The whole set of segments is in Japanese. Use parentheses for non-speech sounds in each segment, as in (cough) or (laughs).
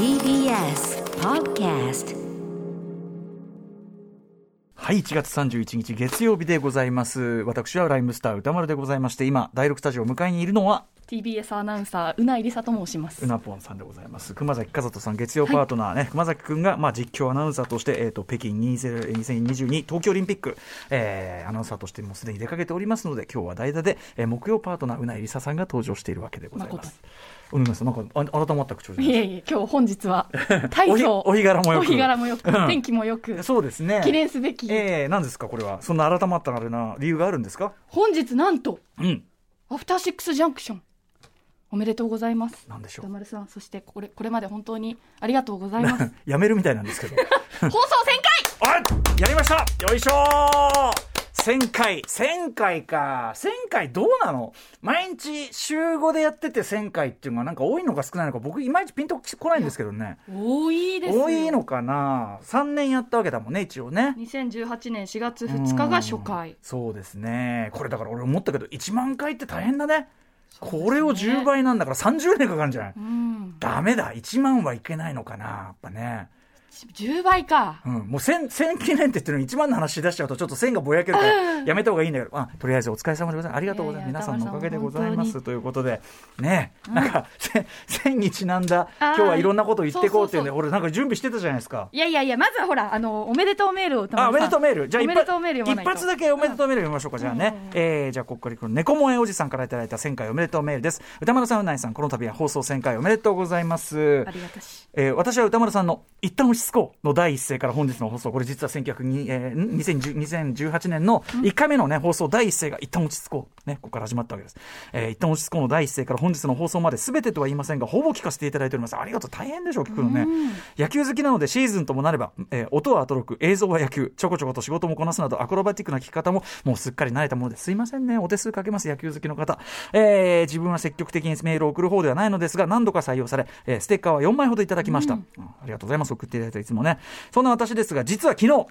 TBS Podcast はい1月31日月曜日でございます。私はライムスター歌丸でございまして今第6スタジオ迎えにいるのは TBS アナウンサーうないりさと申します。うなぽんさんでございます。熊崎和人さん月曜パートナーね、熊崎君が、まあ、実況アナウンサーとして、えー、と北京20 2022東京オリンピック、えーアナウンサーとしてもうすでに出かけておりますので今日は代打で、えー木曜パートナーうないりささんが登場しているわけでございますお願いします。なんかあ改まった口調いいえいえ今日本日は (laughs) 大層お日柄もよく。お日柄もよくうん。天気もよくそうですね。記念すべき。えー、何ですかこれは。そんな改まったあれな理由があるんですか？本日なんとうん。アフターシックスジャンクション。おめでとうございます。なんでしょ歌丸さんそしてこれこれまで本当にありがとうございます。う (laughs) やめるみたいなんですけど。(laughs) 放送1000回！はいやりました！よいしょー1000回。1000回か。1000回どうなの？毎日週5でやってて1000回っていうのはなんか多いのか少ないのか僕いまいちピンとこないんですけどね。多いですよ。多いのかな？3年やったわけだもんね一応ね。2018年4月2日が初回。うんそうですね。これだから俺思ったけど1万回って大変だね。これを10倍なんだから30年かかるんじゃない、うん。ダメだ。1万はいけないのかなやっぱね10倍か。うん、もう1000 1000記念って言ってるのに1万の話し出しちゃうとちょっと1000がぼやけるからやめた方がいいんだけど、あ、とりあえずお疲れ様でございます。ありがとうございます。皆さんのおかげでございますということで。ね、なんかせ1000にちなんだ。今日はいろんなことを言っていこうっていうんで俺なんか準備してたじゃないですか。いやいやいやまずはほらあのおめでとうメールを歌あ、おめでとうメール。じゃあ一発だけおめでとうメール読みましょうか。じゃあね。えー、じゃあここからこの猫萌えおじさんからいただいた1000回おめでとうメールです。歌丸さん、うないさん、この度は放送1000回おめでとうございます。あ。りがたし。えー私は歌丸さんの一旦落ち着こうの第一声から本日の放送、これ実は1902、えーん2010 2018年の1回目のね、放送第一声が一旦落ち着こう。ね、ここから始まったわけです。えー一旦落ち着こうの第一声から本日の放送まで全てとは言いませんが、ほぼ聞かせていただいております。ありがとう。大変でしょう、聞くのね。野球好きなのでシーズンともなれば、えー音はアトロク、映像は野球、ちょこちょこと仕事もこなすなど、アクロバティックな聞き方ももうすっかり慣れたものです。すいませんね。お手数かけます、野球好きの方。えー自分は積極的にメールを送る方ではないのですが、何度か採用され、えーステッカーは4枚ほどいただきました。うんありがとうございます。送っていただいていつもね。そんな私ですが、実は昨日、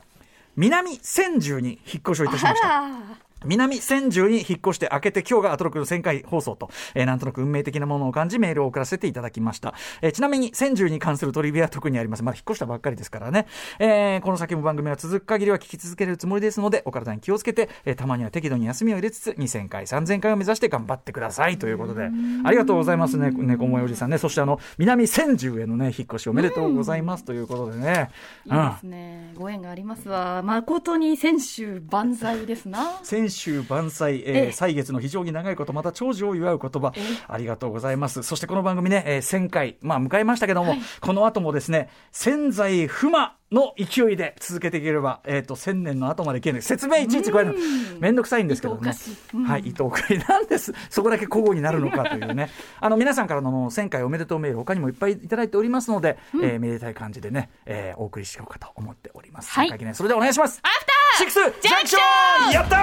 南千住に引っ越しをいたしました。ら南千住に引っ越して明けて今日がアトロクの1000回放送と、えーなんとなく運命的なものを感じメールを送らせていただきました。えーちなみに千住に関するトリビアは特にありません。まだ引っ越したばっかりですからね。えーこの先も番組は続く限りは聞き続けるつもりですので、お体に気をつけて、えーたまには適度に休みを入れつつ、2000回、3000回を目指して頑張ってくださいということで、ありがとうございますね、猫もおじさんね。そしてあの、南千住へのね、引っ越しおめでとうございますということでね。いいですね、ご縁がありますわ誠に先週万歳ですな先週万歳、えーええ歳月の非常に長いこと、また長寿を祝う言葉ええ、ありがとうございます。そしてこの番組ね、えー1000回、まあ迎えましたけども、この後もですね、潜在不満の勢いで続けていければ、えっ、と、1000年の後までいける。説明いちいちこれるのめんどくさいんですけどね。うんはい、糸おかしい。なんです。そこだけ交互になるのかというね。あの、皆さんからの1000回おめでとうメール、他にもいっぱいいただいておりますので、えーめでたい感じでね、えーお送りしようかと思っております。はい1000回記念それではお願いします。アフタシックスジャンクションやった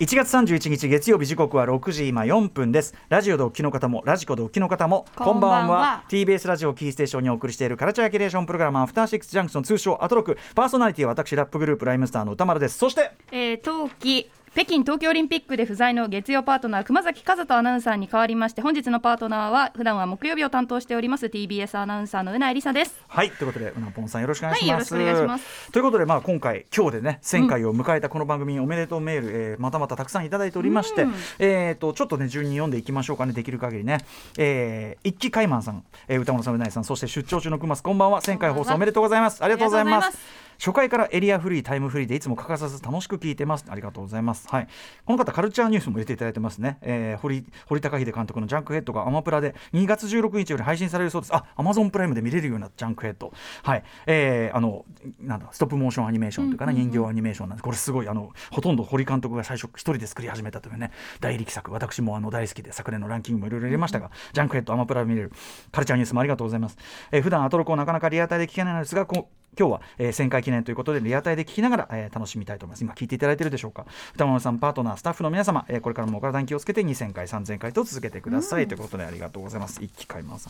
ー1月31日月曜日時刻は6時今4分です。ラジオでお聞きの方もラジコでお聞きの方もこんばんは。TBS ラジオキーステーションにお送りしているカルチャーキュレーションプログラムアフターシックスジャンクション通称アトロクパーソナリティは私ラップグループライムスターの歌丸です。そしてえー、冬季北京東京オリンピックで不在の月曜パートナー熊崎和人アナウンサーに代わりまして本日のパートナーは普段は木曜日を担当しております TBS アナウンサーのうないりさです。はいということでうなぽんさんよろしくお願いします、はいよろしくお願いします。ということでまあ今回今日でね1000回を迎えたこの番組におめでとうメール、えーまたまたたくさんいただいておりまして、うん。えー、とちょっとね順に読んでいきましょうかねできる限りね、えー、一木海満さん、えー、歌丸さんうないさんそして出張中のくますこんばんは。1000回放送おめでとうございます。ありがとうございます初回からエリアフリータイムフリーでいつも欠かさず楽しく聞いてます。ありがとうございます。はい。この方カルチャーニュースも入れていただいてますね、えー、堀堀高秀監督のジャンクヘッドがアマプラで2月16日より配信されるそうです。あアマゾンプライムで見れるようなジャンクヘッド。はい。えー、あのなんだストップモーションアニメーションというかな、人形アニメーションなんです。これすごいあのほとんど堀監督が最初一人で作り始めたというね大力作私もあの大好きで昨年のランキングもいろいろ入れましたが、ジャンクヘッドアマプラで見れる。カルチャーニュースもありがとうございます、えー、普段アトロコをなかなかリアタイで聞けないのですがこ今日は、えー、1000回記念ということでリアタイで聞きながら、えー楽しみたいと思います。今聞いていただいているでしょうか？歌丸さんパートナースタッフの皆様、えーこれからもお体に気をつけて2000回3000回と続けてください、ということでありがとうございます。一気買います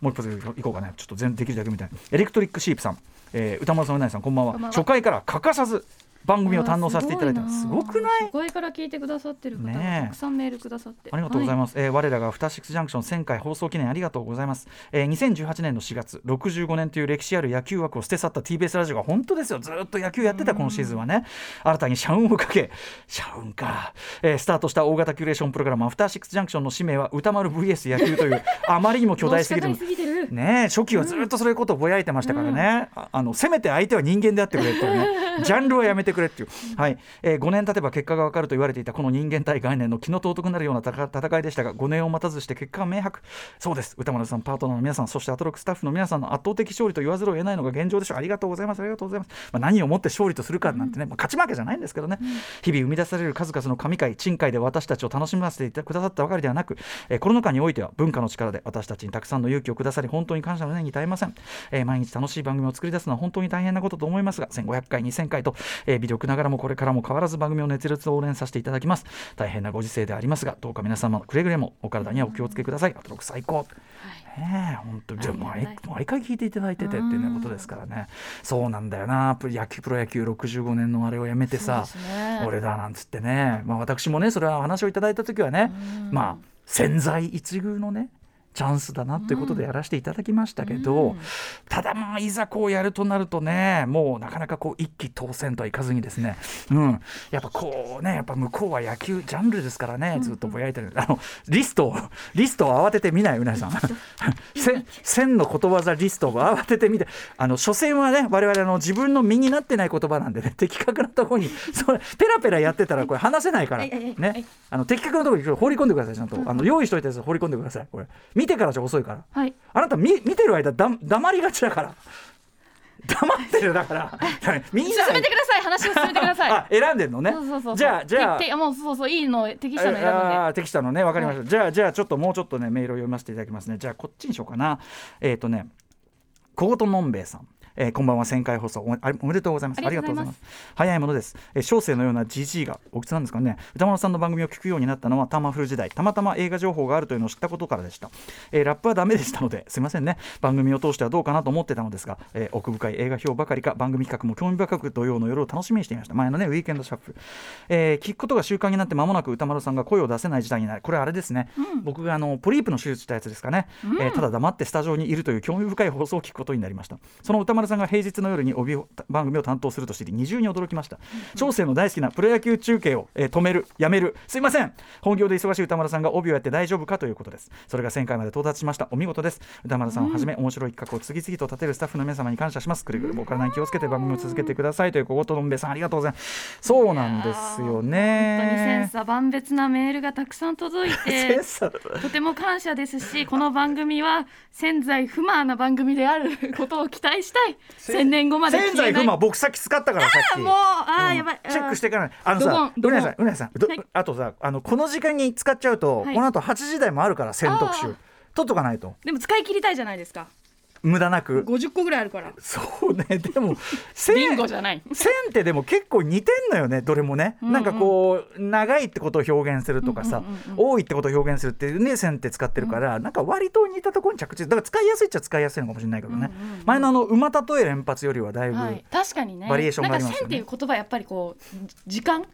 もう一発いこうかね。ちょっと全できるだけみたい。エレクトリックシープさん、えー宇多丸さん宇内さんこんばんは。初回から欠かさず番組を堪能させていただいてますすごくない？初回から聞いてくださってる方がたくさんメールくださって。ありがとうございまます、えー我らがアフターシックスジャンクション1000回放送記念ありがとうございます、えー2018年の4月65年という歴史ある野球枠を捨て去った TBS ラジオが本当ですよ。ずっと野球やってたこのシーズンはね。新たに社運をかけ (laughs) 社運か、えースタートした大型キュレーションプログラムアフターシックスジャンクションの使命は歌丸 VS 野球というあまりにも巨大すぎる。ねえ初期はずっとそういうことをぼやいてましたからね、ああのせめて相手は人間であってくれっていうね。ジャンルはやめてくれっていう、はい。えー5年経てば結果が分かると言われていたこの人間対概念の気の尊くなるような戦戦いでしたが5年を待たずして結果は明白。そうです。歌丸さんパートナーの皆さんそしてアトロックスタッフの皆さんの圧倒的勝利と言わざるを得ないのが現状でしょう。ありがとうございます。ありがとうございます、まあ、何をもって勝利とするかなんてね、まあ、勝ち負けじゃないんですけどね、日々生み出される数々の神回珍回で私たちを楽しませてくださったばかりではなく、えーコロナ禍においては文化の力で私たちにたくさんの勇気をくださり本当に感謝の念に耐えません、えー毎日楽しい番組を作り出すのは本当に大変なことと思いますが1500回2000回と、えー微力ながらもこれからも変わらず番組を熱烈応援させていただきます。大変なご時世でありますがどうか皆様くれぐれもお体にはお気をつけください。アトロック最高ねえ本当じゃあ毎毎回聞いていただいててっていうねことですからね。そうなんだよな。野球プロ野球65年のあれをやめてさ、ね。俺だなんつってね、まあ、私もねそれはお話をいただいた時はね、まあ千載一遇のねチャンスだなということでやらせていただきましたけど、うん。ただまあいざこうやるとなるとねもうなかなかこう一気当選とはいかずにですね、うん、やっぱこうねやっぱ向こうは野球ジャンルですからねずっとぼやいてる、あのリストをリストを慌てて見ないうなぎさん。(laughs) 千千のことわざリストを慌てて見てあの所詮はね我々あの自分の身になってない言葉なんでね的確なところにそれペラペラやってたらこれ話せないから。(laughs) ねいあの的確なところに放り込んでくださいちゃんと。あの用意しといたやつ放り込んでくださいこれ見てからじゃ遅いから。はい。あなた見見てる間だ黙りがちだから。黙ってるだから。みんな進めてください。話を進めてください。(laughs) あ選んでんのね。そうそうそうじゃあじゃあ。もうそうそういいの適したの選ぶんで適したのね。分かりました、じゃあじゃあちょっともうちょっとねメールを読ませていただきますね。じゃあこっちにしようかな。えっ、とね小言のんべえさんえーこんばんは1000回放送。おめあおめでとうございます。ありがとうございます。早いものです、えー小生のようなじじいがおいくつなんですかね。歌丸さんの番組を聞くようになったのはタマフル時代。たまたま映画情報があるというのを知ったことからでした、えーラップはダメでしたのですいませんね。番組を通してはどうかなと思ってたのですが、えー奥深い映画表ばかりか番組企画も興味深く土曜の夜を楽しみにしていました。前のねウィーケンドシャッフ。ル、えー聞くことが習慣になって間もなく歌丸さんが声を出せない時代になる。これあれですね、僕があのポリープの手術したやつですかね、えーただ黙ってスタジオにいるという興味深い放送を聞くことになりました。その歌丸さんが平日の夜に帯を番組を担当すると知り二重に驚きました。小生の大好きなプロ野球中継を、えー止めるやめる。すいません。本業で忙しい歌丸さんが帯をやって大丈夫かということです。それが1000回まで到達しました。お見事です。歌丸さんをはじめ、面白い企画を次々と立てるスタッフの皆様に感謝します。くれぐれもお体に気をつけて番組を続けてくださいという小言のんべさんありがとうございます。そうなんですよ本当にね千差万別なメールがたくさん届いて (laughs) とても感謝ですしこの番組は潜在不満な番組であることを期待したい千年後まで潜在不満僕さっき使ったからさっき。もうあー、やばい。チェックしていかない。あのさうなぎさん、うなぎさん、あとさ、あのこの時間に使っちゃうと、はい。この後8時台もあるから、選特集あー。取っとかないと、でも使い切りたいじゃないですか無駄なく。50個ぐらいあるから。そうね、でも、(laughs) ビン千ゴじゃない。千ってでも結構似てんのよね、どれもね。うんうんなんかこう、長いってことを表現するとかさうんうんうんうん、多いってことを表現するっていうね、千って使ってるから、なんか割と似たところに着地。だから使いやすいっちゃ使いやすいのかもしれないけどね。うんうんうん。前のあの、馬例え連発よりはだいぶ、はい、確かにね。バリエーションがありますよね。線っていう言葉やっぱりこう時間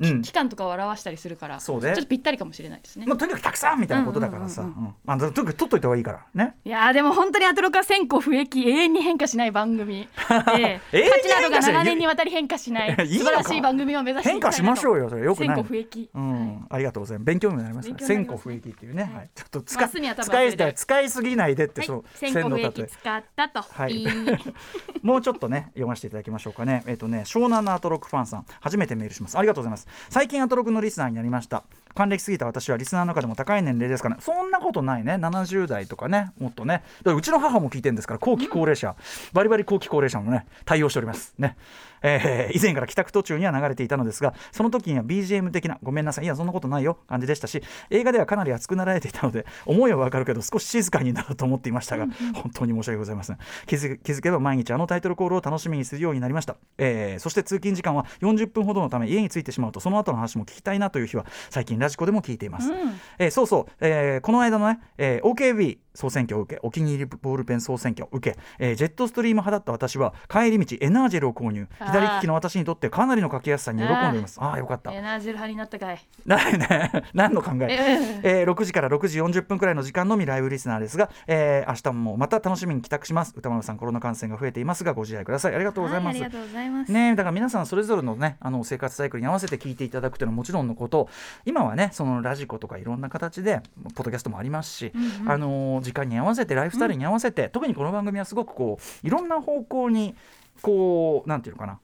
うん。期間とかを表したりするからそうね。ちょっとぴったりかもしれないですね、まあ、とにかくたくさんみたいなことだからさ、うんうんうんまあ、とにかく取っといた方がいいから。ね。いやーでも本当にアトロクは千個不益永遠に変化しない番組。(laughs) ええ。永遠に価値などが変化しない長年にわたり変化しない。いいのか。素晴らしい番組を目指してい変きたいなと化しましょうよそれ。よくない。千個不益、うん、ありがとうございます。勉強にもなりますから。千個勉強になります不益っていうね、はい、ちょっと使マスには多分使い使いすぎないでって、はい。そう千個不益。使ったと、はい。いい。(laughs) もうちょっとね読ませていただきましょうかね。えっ、とね湘南のアトロックファンさん初めてメールします。ありがとうございます。最近アトロクのリスナーになりました。還暦すぎた私はリスナーの中でも高い年齢ですから、ね、そんなことないね。70代とかねもっとね。うちの母も聞いてるんですから後期高齢者、バリバリ後期高齢者もね対応しておりますね。えー以前から帰宅途中には流れていたのですがその時には BGM 的なごめんなさいいやそんなことないよ感じでしたし映画ではかなり熱くなられていたので思いはわかるけど少し静かになると思っていましたが本当に申し訳ございません。気づけば毎日あのタイトルコールを楽しみにするようになりました、えーそして通勤時間は40分ほどのため家に着いてしまうとその後の話も聞きたいなという日は最近ラジコでも聞いています、うん。えーそうそう、えーこの間のね、えー OKB 総選挙を受けお気に入りボールペン総選挙を受け、えージェットストリーム派だった私は帰り道エナージェルを購入。左利きの私にとってかなりの書きやすさに喜んでいます。ああーよかった。エナージェル派になったかい。なね。(laughs) 何の考え？ええー6時から6時40分くらいの時間のみライブリスナーですが、えー明日もまた楽しみに帰宅します。歌丸さんコロナ感染が増えていますがご自愛ください。ありがとうございます、はいありがとうございます。ねだから皆さんそれぞれのねあの生活サイクルに合わせて聞いていただくというのはもちろんのこと。今はねそのラジコとかいろんな形でポッドキャストもありますし、うんうん。あの時間に合わせてライフスタイルに合わせて、特にこの番組はすごくこういろんな方向にこうなんていうのかな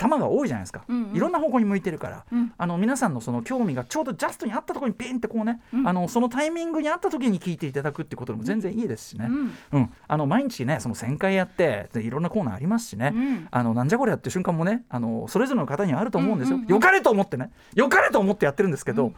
球が多いじゃないですか、うんうん。いろんな方向に向いてるから、うん。あの皆さんのその興味がちょうどジャストに合ったところにピンってこうね、うん。あのそのタイミングに合った時に聞いていただくってことでも全然いいですしね、うん。うん。あの毎日ねその1000回やってでいろんなコーナーありますしね、うん。あのなんじゃこりゃって瞬間もねあのそれぞれの方にはあると思うんですよ、うんうんうん。よかれと思ってね。よかれと思ってやってるんですけど、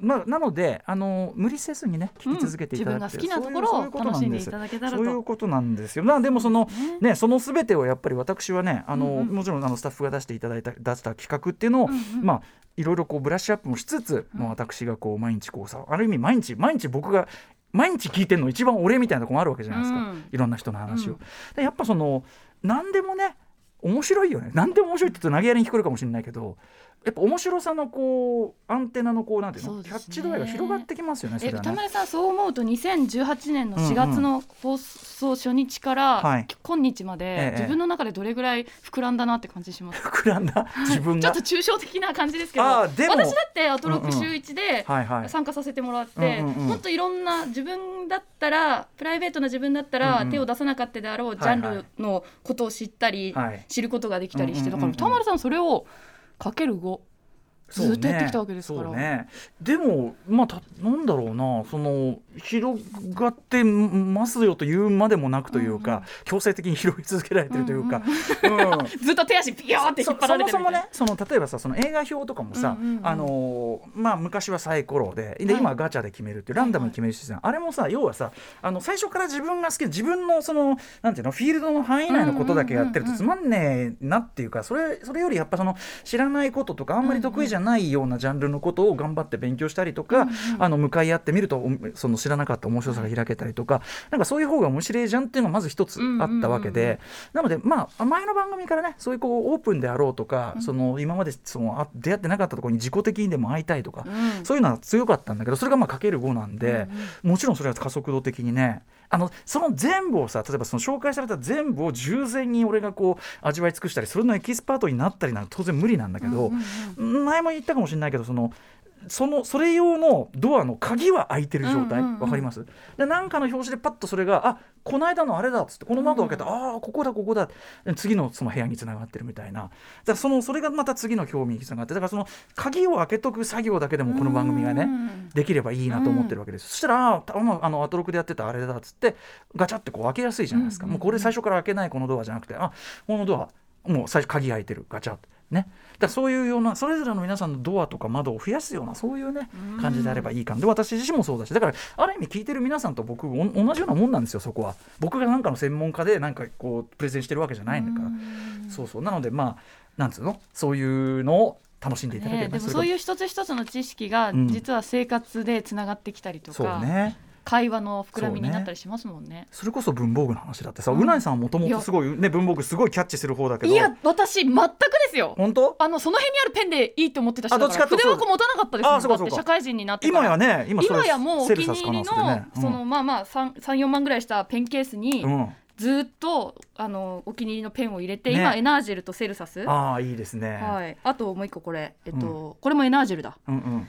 まあ、なのであの無理せずにね聞き続けていただく自分が好きなところを楽しんでいただけたらと。そういうことなんですよ。まあでもそのねそのすべてをやっぱり私はねあの、うんうん。もちろんあのスタッフが出していただいた出した企画っていうのを、うんうん。まあいろいろこうブラッシュアップもしつつ、もう私がこう毎日こうさある意味毎日毎日僕が毎日聞いてるの一番俺みたいなとこもあるわけじゃないですか、うん。いろんな人の話を。うん。でやっぱその何でもね面白いよね。何でも面白いって言うと投げやりに聞こえるかもしれないけどやっぱ面白さのこうアンテナのこうなんていうのね。キャッチ度合いが広がってきますよねそえれはね。歌丸さんそう思うと2018年の4月の放送初日から、はい。今日まで、ええ自分の中でどれぐらい膨らんだなって感じします膨らんだ自分がちょっと抽象的な感じですけど私だってアトロック週1で参加させてもらって、もっといろんな自分だったらプライベートな自分だったら、うんうん手を出さなかったであろうジャンルのことを知ったり、はい知ることができたりして、だから田丸さんそれをかける5ずっとやってきたわけですから。ね、でもまあたなんだろうな。その広がってますよというまでもなくというか、うんうん強制的に広げ続けられてるというか、うんずっと手足ピヨーって引っ張られてるそそもそもねその例えばさその映画表とかもさ、あのーまあ、昔はサイコロでではい今はガチャで決めるっていうランダムに決めるシステム、あれもさ要はさあの最初から自分が好きで自分のそのなんていうのフィールドの範囲内のことだけやってるとつまんねえなっていうかそれそれよりやっぱその知らないこととかあんまり得意じゃないようなジャンルのことを頑張って勉強したりとか、うんうん。あの向かい合ってみるとおその知らなかった面白さが開けたりとか、なんかそういう方が面白いじゃんっていうのがまず一つあったわけで、なのでまあ前の番組からねそういうこうオープンであろうとか、その今までそのあ出会ってなかったところに自己的にでも会いたいとか、うん。そういうのは強かったんだけどそれがまあかける5なんで、もちろんそれは加速度的にねあのその全部をさ例えばその紹介された全部を従前に俺がこう味わい尽くしたりそれのエキスパートになったりなんて当然無理なんだけど、前も言ったかもしれないけどそのそのそれ用のドアの鍵は開いてる状態、うんうんうんわかります？でなんかの表紙でパッとそれがあこの間のあれだっつってこの窓を開けた、ああここだここだ。で次のその部屋につながってるみたいな。だそのそれがまた次の興味につながってだからその鍵を開けとく作業だけでもこの番組がね、うん。できればいいなと思ってるわけです、そしたらあのアトロクでやってたあれだっつってガチャってこう開けやすいじゃないですか、うん。うんうんもうこれ最初から開けないこのドアじゃなくてあこのドアもう最初鍵開いてる。ガチャってね。だそういうようなそれぞれの皆さんのドアとか窓を増やすようなそういうねうん。感じであればいいかなで私自身もそうだしだからある意味聞いてる皆さんと僕お同じようなもんなんですよそこは。僕がなんかの専門家でなんかこうプレゼンしてるわけじゃないんだから。うん。そうそう。なのでまあなんつうの？そういうのを楽しんでいただければ、ね、でもそういう一つ一つの知識がうん。実は生活でつながってきたりとそうか、ね会話の膨らみになったりしますもんね。それこそ文房具の話だってさ、ううんな、いさんはもともとすごいね文房具すごいキャッチする方だけど。いや私全くですよ。本当？あのその辺にあるペンでいいと思ってた人あどっちかっていうと筆箱持たなかったですもん。あそうかそうか。社会人になって今やね今今やもうお気に入りの、なっつってねそのまあまあ34万ぐらいしたペンケースに、うん、うんずっとあのお気に入りのペンを入れて、ね。今エナージェルとセルサス。ああいいですね、はい、あともう一個これ、えっとこれもエナージェルだ。うんうん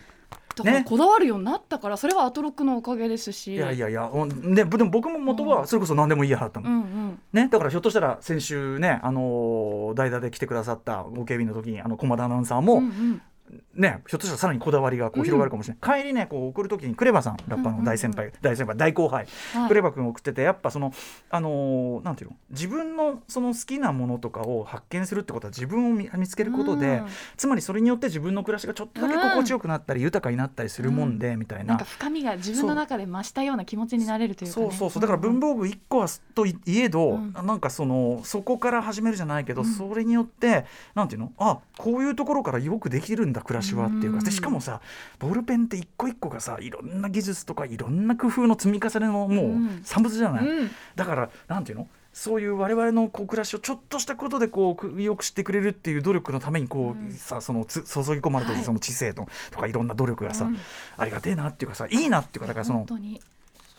だからね。こだわるようになったからそれはアトロックのおかげですし。いやいやいや、うんででも僕も元はそれこそ何でもいいやだったの、うんうん。ね、だからひょっとしたら先週ね、あのー代打で来てくださったご警備の時にあの駒田アナウンサーも、うんうんね、ひょっとしたらさらにこだわりがこう広がるかもしれない、帰りねこう送る時にクレバさんラッパーの大先輩、大先輩大後輩、はい。クレバ君送っててやっぱそのあのーなんていうの？自分のその好きなものとかを発見するってことは自分を見見つけることで、うん。つまりそれによって自分の暮らしがちょっとだけ心地よくなったり、豊かになったりするもんで、みたいな。なんか。深みが自分の中で増したような気持ちになれるというか、ね、そう。そう。そう。だから文房具1個はといえど、うん。なんかそのそこから始めるじゃないけど、うん。それによってなんていうの？あこういうところからよくできるんだだ暮らしはっていうかでしかもさボールペンって一個一個がさいろんな技術とかいろんな工夫の積み重ねのもう産物じゃない、うん。だからなんていうの？そういう我々のこう暮らしをちょっとしたことでこうよくしてくれるっていう努力のためにこう、さそのつ注ぎ込まれてるその知性と,、とかいろんな努力がさ、うん。ありがてえなっていうかさいいなっていうかだからその本当に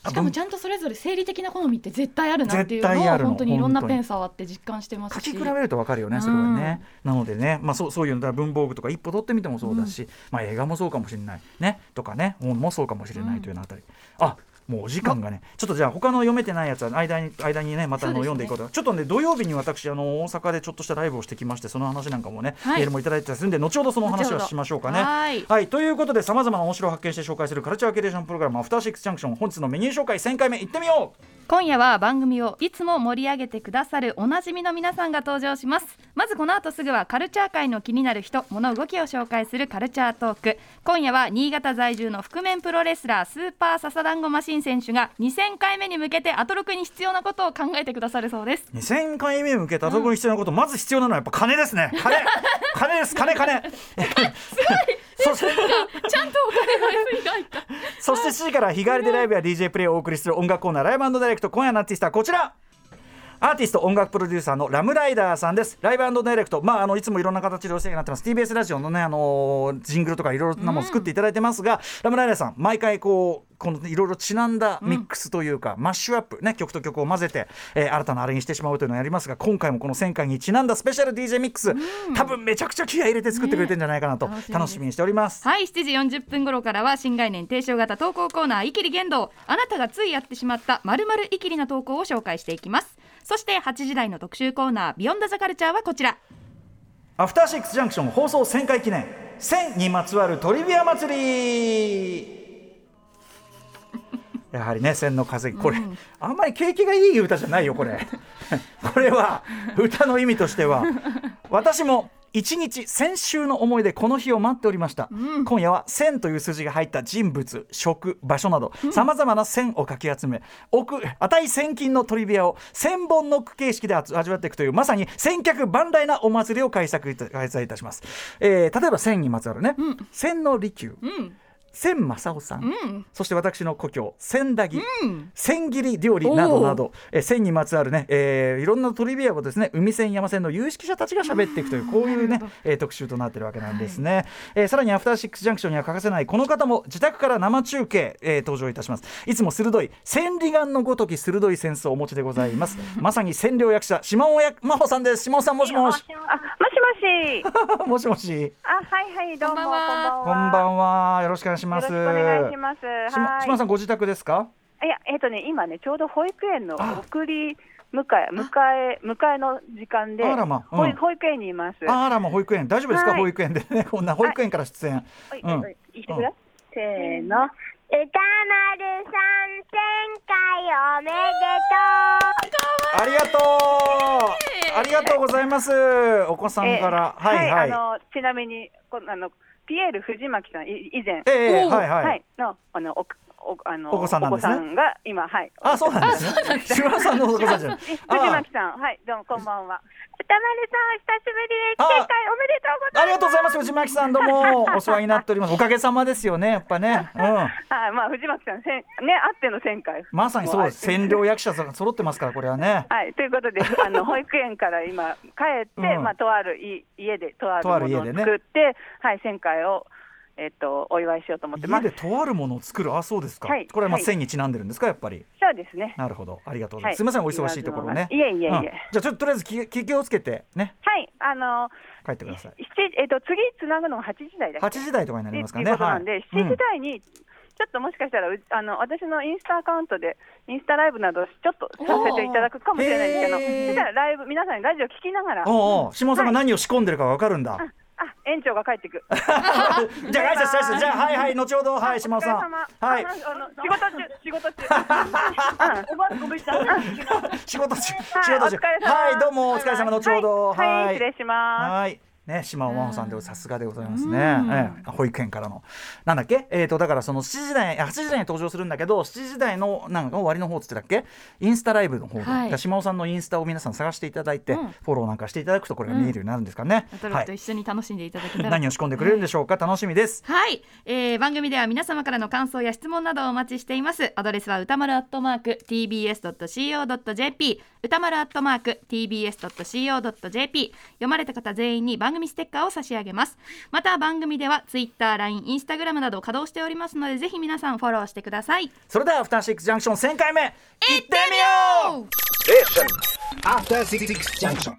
しかもちゃんとそれぞれ生理的な好みって絶対あるなっていうのを本当にいろんなペン触って実感してますし。書き比べると分かるよねそれはね、なのでね、まあ、そうそういうの文房具とか一歩取ってみてもそうだし、まあ、映画もそうかもしれないねとかね本もそうかもしれないというのあたり、あもうお時間がねちょっとじゃあ他の読めてないやつは間に間にねまたあの読んでいこうと。ちょっとね土曜日に私あの大阪でちょっとしたライブをしてきましてその話なんかもね、はい。メールもいただいてたりするんで後ほどその話はしましょうかね。はい。はい、ということでさまざまな面白を発見して紹介するカルチャーキュレーションプログラム「アフターシックスジャンクション」本日のメニュー紹介1000回目いってみよう。今夜は番組をいつも盛り上げてくださるおなじみの皆さんが登場します。まずこの後すぐはカルチャー界の気になる人物動きを紹介するカルチャートーク。今夜は新潟在住の覆面プロレスラースーパーササダンゴマシン選手が2000回目に向けてアトロクに必要なことを考えてくださるそうです。2000回目に向けたところに必要なこと、まず必要なのはやっぱ金ですね。金。(laughs) 金です。金金。そして。ちゃんとお金が入ったそして C から日替わりでライブや DJ プレイをお送りする音楽コーナーライブダイレクト今夜のアーティストはこちらアーティスト音楽プロデューサーのラムライダーさんです。ライブダイレクト。まああのいつもいろんな形でお世話になってます。TBS ラジオのねあのージングルとかいろいろなもの作っていただいてますが、ラムライダーさん毎回こうこのいろいろちなんだミックスというか、マッシュアップね曲と曲を混ぜて、えー新たなあれにしてしまうというのをやりますが今回もこの1000回にちなんだスペシャル DJ ミックス、多分めちゃくちゃ気合い入れて作ってくれてんじゃないかなと、ね楽しみ。にしております。はい7時40分頃からは新概念提唱型投稿コーナー「イキリ言動」あなたがついやってしまったまるまるイキリな投稿を紹介していきますそして8時台の特集コーナー「ビヨンドザカルチャーはこちら。アフターシックスジャンクション放送1000回記念1000にまつわるトリビア祭り。(laughs) やはりね千の稼ぎこれ、あんまり景気がいい歌じゃないよこれ。(laughs) これは歌の意味としては私も一日先週の思いでこの日を待っておりました、今夜は千という数字が入った人物食場所などさまざまな線をかき集め奥値千金のトリビアを千本ノック形式で味味わっていくというまさに千客万来なお祭りを開催いたします、えー例えば千にまつわるね、千の利休、うん千正夫さん、うん。そして私の故郷千駄木、うん。千切り料理などなど、えー。千にまつわるね、えーいろんなトリビアをですね。海線山線の有識者たちが喋っていくというこういうね、えー特集となってるわけなんですね、えーさらにアフターシックスジャンクションには欠かせないこの方も自宅から生中継、えー登場いたします。いつも鋭い千里眼のごとき鋭いセンスをお持ちでございます。(laughs) まさに千両役者島尾や真帆さんです。島尾さんもしもし。あ、もしもし。(laughs) もしもし。あ、はいはい、どうも。こんばんは。よろしくお願いしますしくお願いします。島尾さんはご自宅ですか？い。いや、えっ、とね、今ね、ちょうど保育園のあ。送り迎え、迎え、迎えの時間で。あらまうん。保育園にいます。あらもう保育園。大丈夫ですか、はい。保育園で。ねこんな保育園から出演、はい、うん。はい、い。せーの。歌丸さん千回おめでとう。ありがとう。ありがとうございます。お子さんから、えー。はいはい。あの、ちなみに、こあの、ピエール藤巻さん、い以前。えーはいはい、はい、の、あの、お、お、あの、お子さんなんですね。お子さんが今、はい。あそうなんですね。島田さんのお子さんじゃない (laughs) 藤あ巻さん、はい、どうもこんばんは。歌丸さん久しぶりです。あ千回おめでとうございます。ありがとうございます。藤巻さんどうも (laughs) お世話になっております。おかげさまですよねやっぱね。うん。はい、まあ、藤巻さん、せん、ね、あっての1000回。まさにそうです。も占領役者さんが揃ってますからこれはね。はい、ということで、あの保育園から今帰って、うん。まあ、とあるい家で、とあるとものをある家でね。作って、はい、1000回を。えっと、お祝いしようと思ってま家す。でとあるものを作る？あそうですか、はい。これはまあはい。千にちなんでるんですかやっぱり？そうですね。なるほど。ありがとうございます、はい。すみませんお忙しいところね。いえいえいえ。うんじゃあちょっととりあえず気気気をつけてね。はい、あの、帰ってください。七えっと、次つなぐのが8時台だっけ？8時台とかになりますかね。なんで、はい7時台に、ちょっともしかしたらうあの私のインスタアカウントでインスタライブなどちょっとさせていただくかもしれないですけど、ライブ皆さんにラジオ聞きながら、おうおう。下尾さんが何を仕込んでるかわかるんだ、あ園長が帰ってく。(laughs) じゃあ挨拶し挨拶じゃあはいはい後ほどはい下尾さんはいああの仕事中仕事中。おばごめんなさい。仕事中仕はい事中はいどうもお疲れ様後ほどはい失礼します。はいね島尾真帆さんでさすがでございますね、ええ。保育園からの。なんだっけ？えっ、とだからその7時台8時台に登場するんだけど7時台のなんか終わりの方っつってたっけ？インスタライブの方で、はい。島尾さんのインスタを皆さん探していただいて、うん。フォローなんかしていただくとこれが見えるようになるんですかね、トロはい。ッと一緒に楽しんでいただけたら。何を仕込んでくれるんでしょうか、楽しみです。はい、えー番組では皆様からの感想や質問などをお待ちしています。アドレスは歌丸アットマーク tbs.co.jp 歌丸アットマーク tbs.co.jp 読まれた方全員に番組ステッカーを差し上げます。また番組ではツイッター、LINE、インスタグラムなど稼働しておりますのでぜひ皆さんフォローしてください。それではアフターシックスジャンクション1000回目いってみよう！After Six Junction.